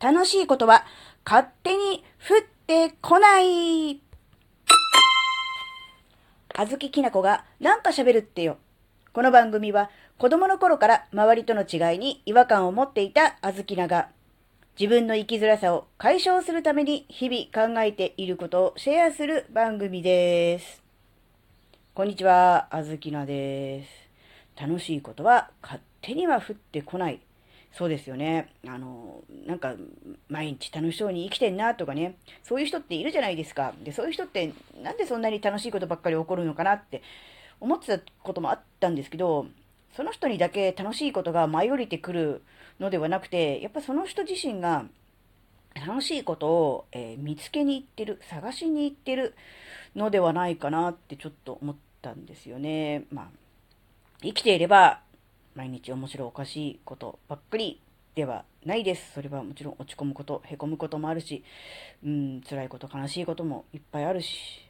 楽しいことは勝手に降ってこない。あずききなこがなんか喋るってよ。この番組は子供の頃から周りとの違いに違和感を持っていたあずきなが自分の生きづらさを解消するために日々考えていることをシェアする番組です。こんにちは、あずきなです。楽しいことは勝手には降ってこない。そうですよね。あの、なんか、毎日楽しそうに生きてんなとかね、そういう人っているじゃないですか。で、そういう人って、なんでそんなに楽しいことばっかり起こるのかなって思ってたこともあったんですけど、その人にだけ楽しいことが舞い降りてくるのではなくて、やっぱその人自身が楽しいことを、えー見つけに行ってる、探しに行ってるのではないかなってちょっと思ったんですよね。まあ、生きていれば毎日面白おかしいことばっかりではないです。それはもちろん落ち込むこと、へこむこともあるし、うん、辛いこと、悲しいこともいっぱいあるし、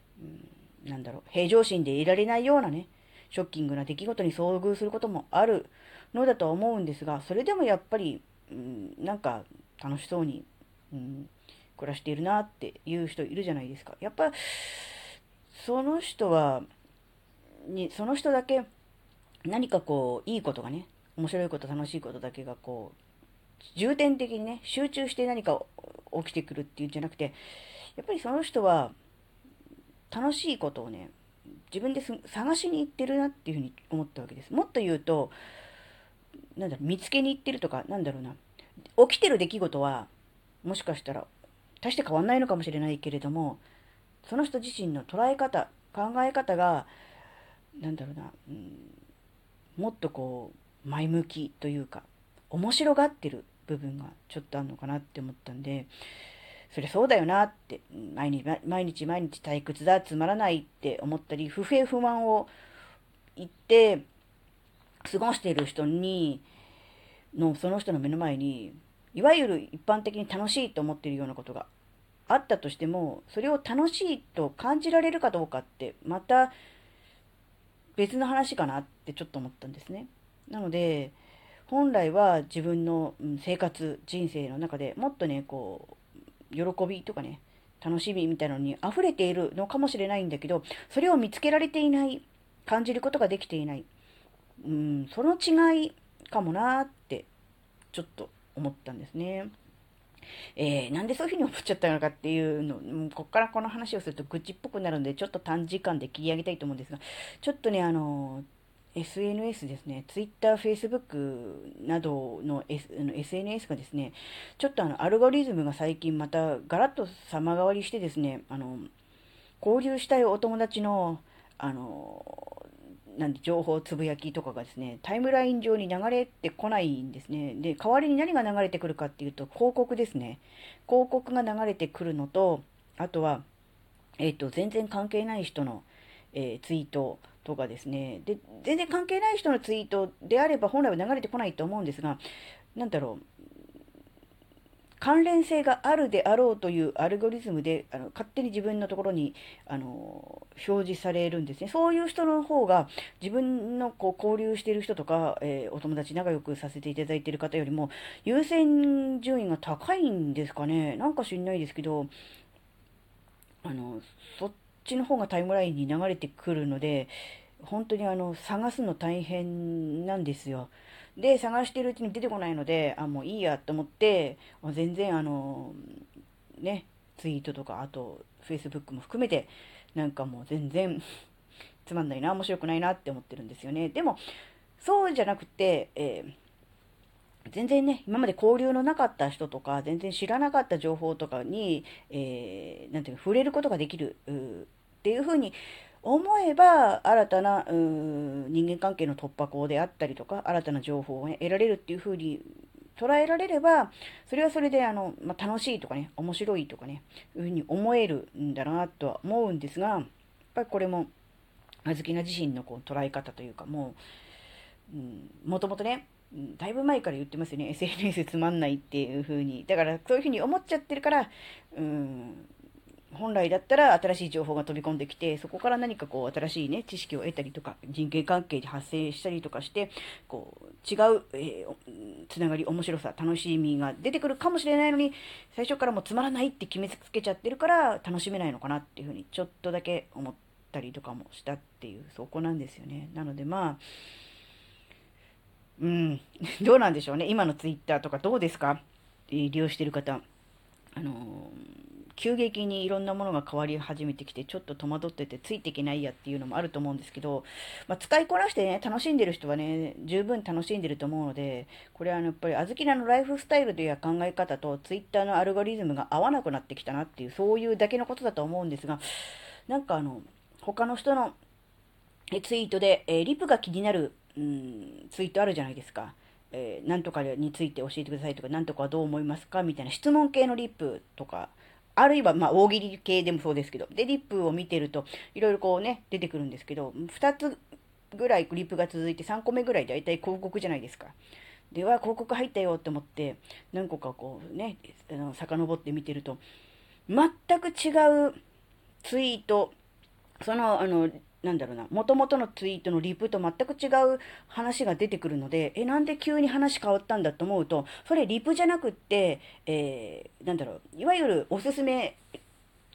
うん、なんだろう、平常心でいられないようなね、ショッキングな出来事に遭遇することもあるのだとは思うんですが、それでもやっぱり、うん、なんか楽しそうに、うん、暮らしているなっていう人いるじゃないですか。やっぱ、その人は、に、その人だけ何かこう、いいことがね、面白いこと、楽しいことだけがこう、重点的にね、集中して何か起きてくるっていうんじゃなくて、やっぱりその人は、楽しいことをね、自分で探しに行ってるなっていうふうに思ったわけです。もっと言うと、なんだろう、見つけに行ってるとか、なんだろうな、起きてる出来事は、もしかしたら、大して変わんないのかもしれないけれども、その人自身の捉え方、考え方が、なんだろうな、うん、もっとこう、前向きというか、面白がってる部分がちょっとあるのかなって思ったんで、それそうだよなって、毎日毎日毎日退屈だ、つまらないって思ったり、不平不満を言って過ごしている人に、の、その人の目の前に、いわゆる一般的に楽しいと思っているようなことがあったとしても、それを楽しいと感じられるかどうかって、また別の話かなってちょっと思ったんですね。なので、本来は自分の生活、人生の中でもっとね、こう、喜びとかね、楽しみみたいなのに溢れているのかもしれないんだけど、それを見つけられていない、感じることができていない。うん、その違いかもなって、ちょっと思ったんですね。えーなんでそういうふうに思っちゃったのかっていうの、うこっからこの話をすると愚痴っぽくなるので、ちょっと短時間で切り上げたいと思うんですが、ちょっとね、あの、SNS ですね、Twitter、Facebook などの,、S、SNS がですね、ちょっとあの、アルゴリズムが最近またガラッと様変わりしてですね、あの、交流したいお友達の、あの、なんで情報つぶやきとかがですね、タイムライン上に流れてこないんですね。で、代わりに何が流れてくるかっていうと、広告ですね。広告が流れてくるのと、あとは、えっ、と、全然関係ない人の、えーツイートとかですね。で、全然関係ない人のツイートであれば本来は流れてこないと思うんですが、なんだろう、関連性があるであろうというアルゴリズムであの勝手に自分のところにあの表示されるんですね。そういう人の方が自分のこう交流している人とか、えーお友達仲良くさせていただいている方よりも優先順位が高いんですかね。なんか知んないですけど、あの、そっちの方がタイムラインに流れてくるので、本当にあの、探すの大変なんですよ。で、探してるうちに出てこないので、あ、もういいやと思って、もう全然あの、ね、ツイートとか、あと、Facebook も含めて、なんかもう全然つまんないな、面白くないなって思ってるんですよね。でも、そうじゃなくて、えー全然ね、今まで交流のなかった人とか、全然知らなかった情報とかに、えーなんていうの、触れることができる、っていうふうに思えば、新たな、う人間関係の突破口であったりとか、新たな情報を、ね、得られるっていうふうに捉えられれば、それはそれで、あの、まあ、楽しいとかね、面白いとかね、いうふうに思えるんだなとは思うんですが、やっぱりこれも、あずきな自身のこう捉え方というか、もう、うん、もともとね、だいぶ前から言ってますよね。SNS つまんないっていう風に。だから、そういう風に思っちゃってるから、うん、本来だったら新しい情報が飛び込んできて、そこから何かこう新しいね、知識を得たりとか、人間関係で発生したりとかして、こう、違う、えー、つながり、面白さ、楽しみが出てくるかもしれないのに、最初からもうつまらないって決めつけちゃってるから楽しめないのかなっていうふうに、ちょっとだけ思ったりとかもしたっていう、そこなんですよね。なのでまあ、うん、どうなんでしょうね。今のツイッターとかどうですか？利用してる方。あのー急激にいろんなものが変わり始めてきて、ちょっと戸惑っててついていけないやっていうのもあると思うんですけど、まあ、使いこなしてね、楽しんでる人はね、十分楽しんでると思うので、これはやっぱり、あずきらのライフスタイルという考え方と、ツイッターのアルゴリズムが合わなくなってきたなっていう、そういうだけのことだと思うんですが、なんかあの、他の人のツイートで、えー、リプが気になる、うん、ツイートあるじゃないですか。えー、なんとかについて教えてくださいとか、なんとかどう思いますかみたいな質問系のリップとか、あるいは、ま、大喜利系でもそうですけど、で、リップを見てると、いろいろこうね、出てくるんですけど、2つぐらいリップが続いて、3個目ぐらい大体広告じゃないですか。では、広告入ったよって思って、何個かこうね、あの遡って見てると、全く違うツイート、その、あの、なんだろうな、元々のツイートのリプと全く違う話が出てくるので、え、なんで急に話変わったんだと思うと、それリプじゃなくって、えー、なんだろう、いわゆるおすすめ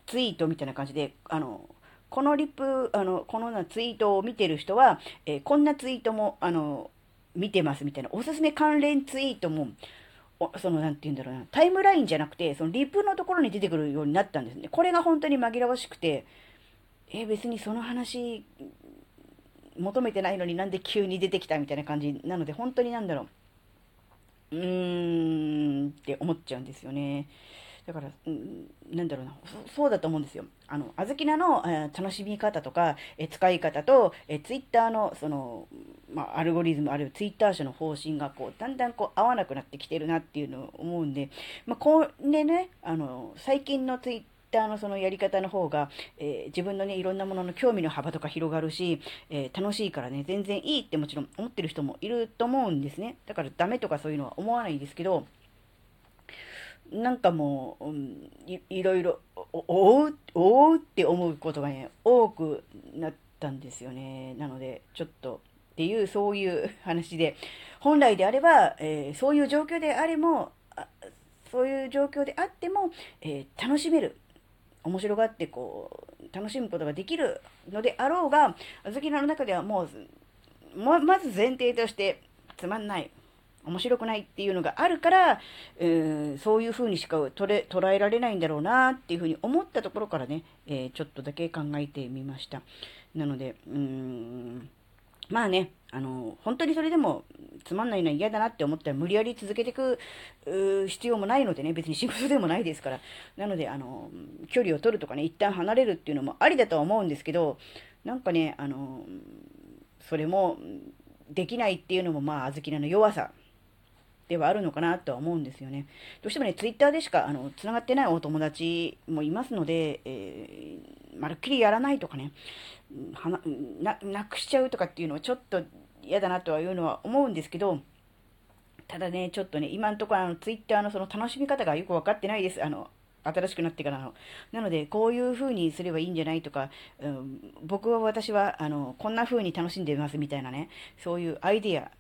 ツイートみたいな感じで、あの、このリプ、あの、このなツイートを見てる人は、えー、こんなツイートも、あの、見てますみたいな、おすすめ関連ツイートも、その、なんて言うんだろうな、タイムラインじゃなくて、そのリプのところに出てくるようになったんですね。これが本当に紛らわしくて、え別にその話求めてないのになんで急に出てきたみたいな感じなので本当になんだろううーんって思っちゃうんですよね。だから、うん、なんだろうなそ、うだと思うんですよ。あの、あずきなの、えー、楽しみ方とか、え、使い方と、えー、ツイッターの、その、まあ、アルゴリズム、あるいはツイッター社の方針が、こう、だんだんこう、合わなくなってきてるなっていうのを思うんで、まあ、これね、あの、最近のツイッターのそのやり方の方が、えー、自分のね、いろんなものの興味の幅とか広がるし、えー、楽しいからね、全然いいってもちろん思ってる人もいると思うんですね。だからダメとかそういうのは思わないんですけど、なんかもう、うん、いいろいろ、おう、おうって思うことがね、多くなったんですよね。なので、ちょっと、っていう、そういう話で、本来であれば、えー、そういう状況であれも、そういう状況であっても、えー、楽しめる。面白がってこう、楽しむことができるのであろうが、あずきの中ではもう、ま、ず前提として、つまんない。面白くないっていうのがあるから、えー、そういう風にしか捉え捉えられないんだろうなっていう風に思ったところからね、えー、ちょっとだけ考えてみました。なので、うーん、まあね、あの、本当にそれでもつまんないのは嫌だなって思ったら無理やり続けていく必要もないのでね、別に仕事でもないですから。なので、あの、距離を取るとかね、一旦離れるっていうのもありだとは思うんですけど、なんかね、あの、それもできないっていうのも、まあ、小豆菜の弱さではあるのかなとは思うんですよね。どうしてもね、ツイッターでしか、あの、つながってないお友達もいますので、えー、まるっきりやらないとかね、はな、なくしちゃうとかっていうのはちょっと嫌だなとはいうのは思うんですけど、ただね、ちょっとね、今のところあの、ツイッターのその楽しみ方がよく分かってないです。あの、新しくなってからの。なので、こういう風にすればいいんじゃないとか、うん、僕は私は、あの、こんな風に楽しんでますみたいなね、そういうアイディア、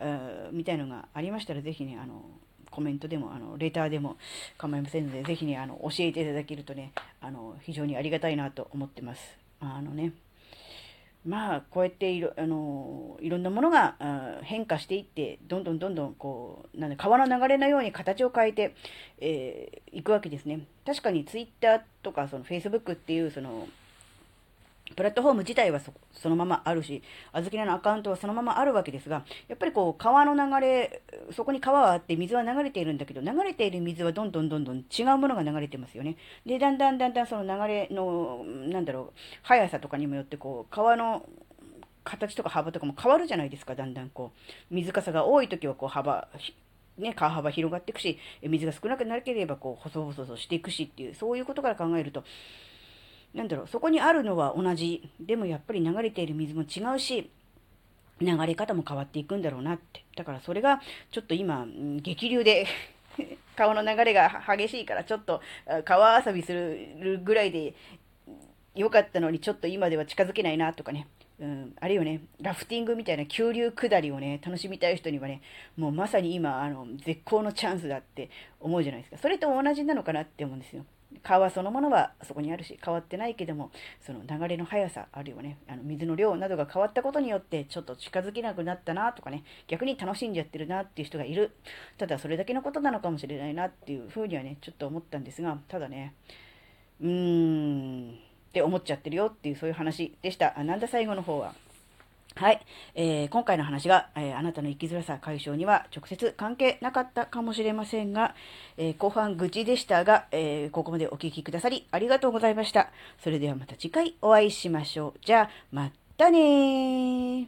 うん、みたいのがありましたら、是非ね、あの、コメントでも、あの、レターでも構いませんので、是非ね、あの、教えていただけるとね、あの、非常にありがたいなと思ってます。あのね、まあ、こうやっていろ、あの、いろんなものが変化していって、どんどんどんどん、こう、なんで、川の流れのように形を変えて、えー、いくわけですね。確かにツイッターとか、その Facebook っていう、その、プラットフォーム自体はそのままあるし、あずきのアカウントはそのままあるわけですが、やっぱりこう、川の流れ、そこに川はあって水は流れているんだけど、流れている水はどんどんどんどん違うものが流れてますよね。で、だんだんだんだんその流れの、なんだろう、速さとかにもよって、こう、川の形とか幅とかも変わるじゃないですか、だんだんこう。水かさが多い時はこう幅、ね、川幅広がっていくし、水が少なくなければこう、細々としていくしっていう、そういうことから考えると、なんだろう、そこにあるのは同じ。でもやっぱり流れている水も違うし、流れ方も変わっていくんだろうなって。だからそれがちょっと今、激流で 川の流れが激しいからちょっと川遊びするぐらいで良かったのにちょっと今では近づけないなとかね。うん、あれよね、ラフティングみたいな急流下りをね、楽しみたい人にはね、もうまさに今、あの、絶好のチャンスだって思うじゃないですか。それと同じなのかなって思うんですよ。川そのものはそこにあるし変わってないけどもその流れの速さあるいはねあの水の量などが変わったことによってちょっと近づけなくなったなとかね逆に楽しんじゃってるなっていう人がいる。ただそれだけのことなのかもしれないなっていうふうにはねちょっと思ったんですがただねうーんって思っちゃってるよっていうそういう話でした。あなんだ最後の方は。はい、えー、今回の話が、えー、あなたの生きづらさ解消には直接関係なかったかもしれませんが、えー、後半愚痴でしたが、えここまでお聴きくださりありがとうございました。それではまた次回お会いしましょう。じゃあ、またね